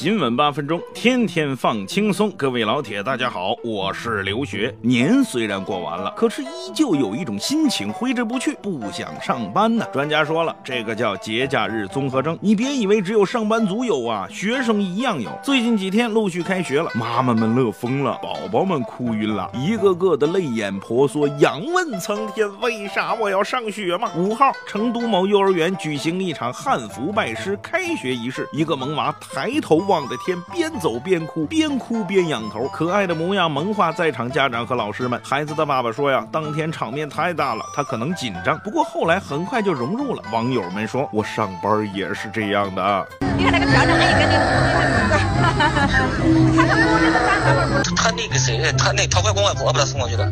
新闻八分钟，天天放轻松。各位老铁，大家好，我是刘学。年虽然过完了，可是依旧有一种心情挥之不去，不想上班呢。专家说了，这个叫节假日综合症。你别以为只有上班族有啊，学生一样有。最近几天陆续开学了，妈妈们乐疯了，宝宝们哭晕了，一个个的泪眼婆娑，仰问苍天：为啥我要上学嘛？五号，成都某幼儿园举行一场汉服拜师开学仪式，一个萌娃抬头。望着天，边走边哭，边哭边仰头，可爱的模样萌化在场家长和老师们。孩子的爸爸说呀，当天场面太大了，他可能紧张，不过后来很快就融入了。网友们说，我上班也是这样的。你看那个漂亮阿姨跟你哭，他那个谁，他那他外公外婆把他送过去的。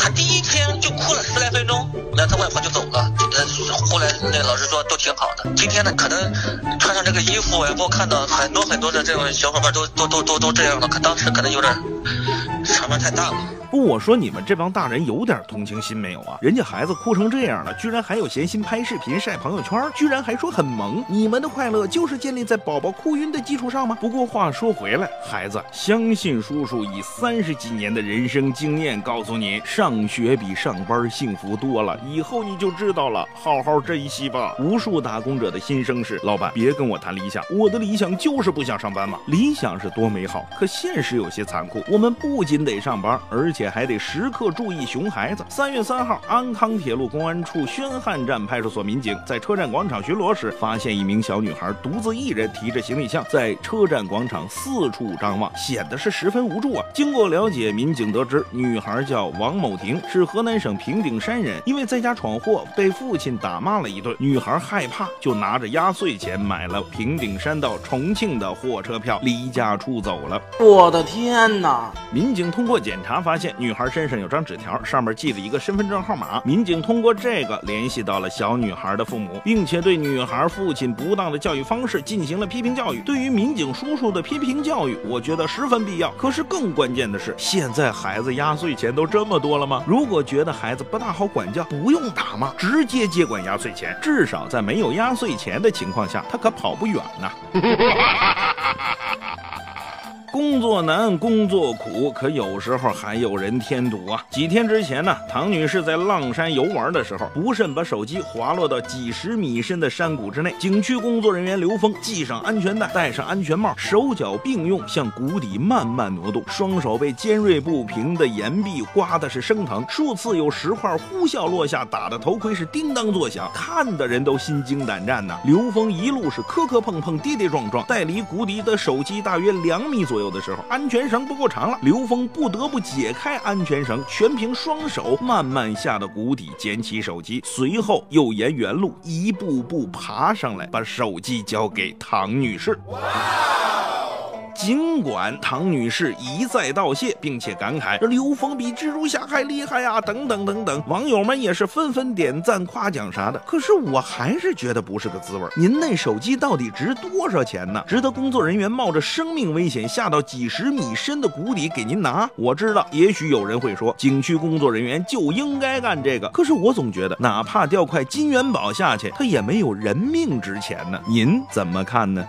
他第一天就哭了十来分钟，那他外婆就走了。后来那老师说都挺好的。今天呢，可能穿上这个衣服，我看到很多很多的这种小伙伴都都都都都这样了，可当时可能有点场面太大了。不，我说你们这帮大人有点同情心没有啊？人家孩子哭成这样了，居然还有闲心拍视频晒朋友圈，居然还说很萌。你们的快乐就是建立在宝宝哭晕的基础上吗？不过话说回来，孩子，相信叔叔以三十几年的人生经验告诉你，上学比上班幸福多了。以后你就知道了，好好珍惜吧。无数打工者的心声是：老板，别跟我谈理想，我的理想就是不想上班嘛。理想是多美好，可现实有些残酷。我们不仅得上班，而且。还得时刻注意熊孩子。三月三号，安康铁路公安处宣汉站派出所民警在车站广场巡逻时，发现一名小女孩独自一人提着行李箱在车站广场四处张望，显得是十分无助啊。经过了解，民警得知女孩叫王某婷，是河南省平顶山人，因为在家闯祸被父亲打骂了一顿，女孩害怕，就拿着压岁钱买了平顶山到重庆的火车票，离家出走了。我的天哪！民警通过检查发现。女孩身上有张纸条，上面记了一个身份证号码。民警通过这个联系到了小女孩的父母，并且对女孩父亲不当的教育方式进行了批评教育。对于民警叔叔的批评教育，我觉得十分必要。可是更关键的是，现在孩子压岁钱都这么多了吗？如果觉得孩子不大好管教，不用打骂，直接接管压岁钱。至少在没有压岁钱的情况下，他可跑不远呢。工作难，工作。苦，可有时候还有人添堵啊！几天之前呢，唐女士在浪山游玩的时候，不慎把手机滑落到几十米深的山谷之内。景区工作。人员刘峰系上安全带，戴上安全帽，手脚并用向谷底慢慢挪动，双手被尖锐不平的岩壁刮的是生疼，数次有石块呼啸落下，打的头盔是叮当作。响，看的人都心惊胆战呐。刘峰一路是磕磕碰碰，跌跌撞撞，带离谷底的手机大约两米左右。有的时候，安全绳不够长了，刘峰不得不解开安全绳，全凭双手慢慢下到谷底，捡起手机，随后又沿原路一步步爬上来，把手机交给唐女士。尽管唐女士一再道谢，并且感慨这刘峰比蜘蛛侠还厉害呀，等等等等，网友们也是纷纷点赞夸奖啥的。可是我还是觉得不是个滋味儿。您那手机到底值多少钱呢？值得工作人员冒着生命危险下到几十米深的谷底给您拿？我知道，也许有人会说，景区工作人员就应该干这个。可是我总觉得，哪怕掉块金元宝下去，它也没有人命值钱呢。您怎么看呢？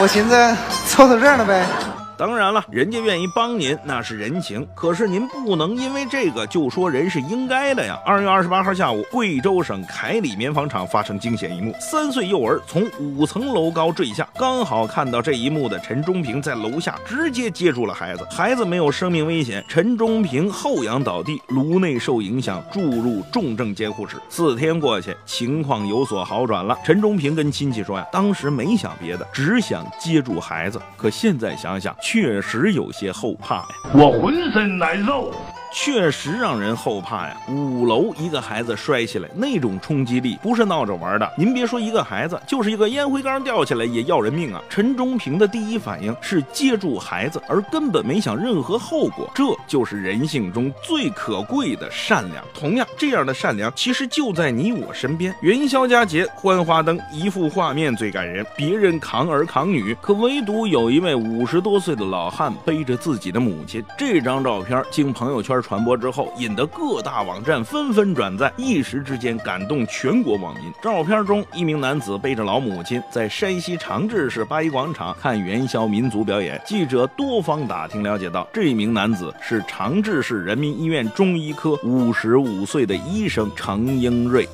我寻思凑凑热闹呗。当然了，人家愿意帮您那是人情，可是您不能因为这个就说人是应该的呀。二月二十八号下午，贵州省凯里棉纺厂发生惊险一幕：三岁幼儿从五层楼高坠下，刚好看到这一幕的陈忠平在楼下直接接住了孩子，孩子没有生命危险，陈忠平后仰倒地，颅内受影响，注入重症监护室。四天过去，情况有所好转了。陈忠平跟亲戚说呀，当时没想别的，只想接住孩子，可现在想想。确实有些后怕呀，我浑身难受。确实让人后怕呀。五楼一个孩子摔下来，那种冲击力不是闹着玩的。您别说一个孩子，就是一个烟灰缸掉下来也要人命啊。陈忠平的第一反应是接住孩子，而根本没想任何后果。这就是人性中最可贵的善良。同样，这样的善良其实就在你我身边。元宵佳节，欢花灯，一幅画面最感人。别人扛儿扛女，可唯独有一位五十多岁的老汉背着自己的母亲。这张照片经朋友圈传播之后，引得各大网站纷纷转载，一时之间感动全国网民。照片中，一名男子背着老母亲在山西长治市八一广场看元宵民族表演。记者多方打听了解到，这名男子是长治市人民医院中医科五十五岁的医生程英瑞。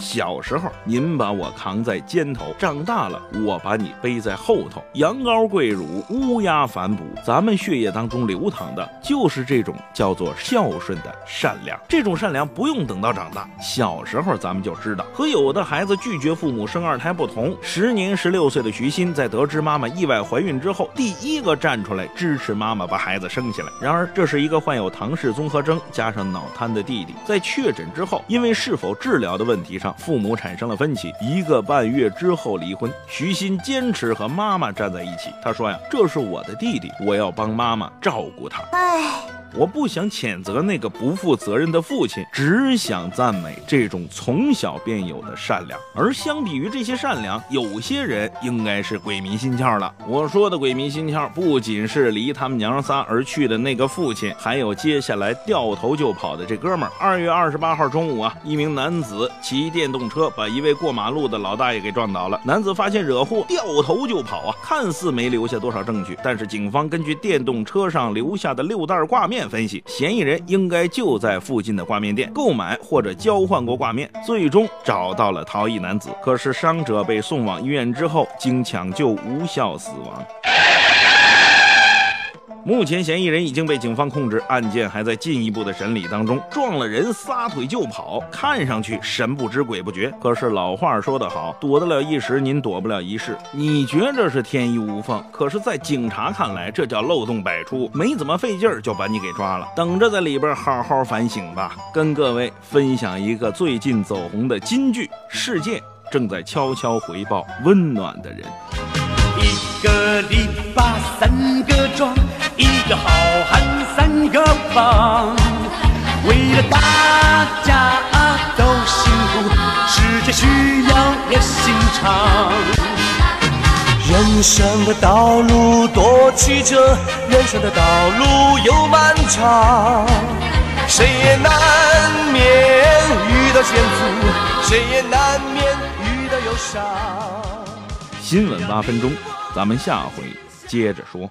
小时候，您把我扛在肩头；长大了，我把你背在后头。羊羔跪乳，乌鸦反哺，咱们血液当中流淌的就是这种叫做孝顺的善良。这种善良不用等到长大，小时候咱们就知道。和有的孩子拒绝父母生二胎不同，时年十六岁的徐鑫在得知妈妈意外怀孕之后，第一个站出来支持妈妈把孩子生下来。然而，这是一个患有唐氏综合征加上脑瘫的弟弟，在确诊之后，因为是否治疗的问题上。父母产生了分歧，一个半月之后离婚。徐鑫坚持和妈妈站在一起。他说呀：“这是我的弟弟，我要帮妈妈照顾他。”哎。我不想谴责那个不负责任的父亲，只想赞美这种从小便有的善良。而相比于这些善良，有些人应该是鬼迷心窍了。我说的鬼迷心窍，不仅是离他们娘仨而去的那个父亲，还有接下来掉头就跑的这哥们儿。二月二十八号中午啊，一名男子骑电动车把一位过马路的老大爷给撞倒了。男子发现惹祸，掉头就跑啊，看似没留下多少证据，但是警方根据电动车上留下的六袋挂面。分析，嫌疑人应该就在附近的挂面店购买或者交换过挂面，最终找到了逃逸男子。可是伤者被送往医院之后，经抢救无效死亡。目前嫌疑人已经被警方控制，案件还在进一步的审理当中。撞了人撒腿就跑，看上去神不知鬼不觉。可是老话说得好，躲得了一时，您躲不了一世。你觉着是天衣无缝，可是，在警察看来，这叫漏洞百出，没怎么费劲儿就把你给抓了。等着在里边好好反省吧。跟各位分享一个最近走红的金句：世界正在悄悄回报温暖的人。一个篱笆三个桩。个好汉三个帮，为了大家都幸福，世界需要热心肠。人生的道路多曲折，人生的道路又漫长，谁也难免遇到险阻，谁也难免遇到忧伤。新闻八分钟，咱们下回接着说。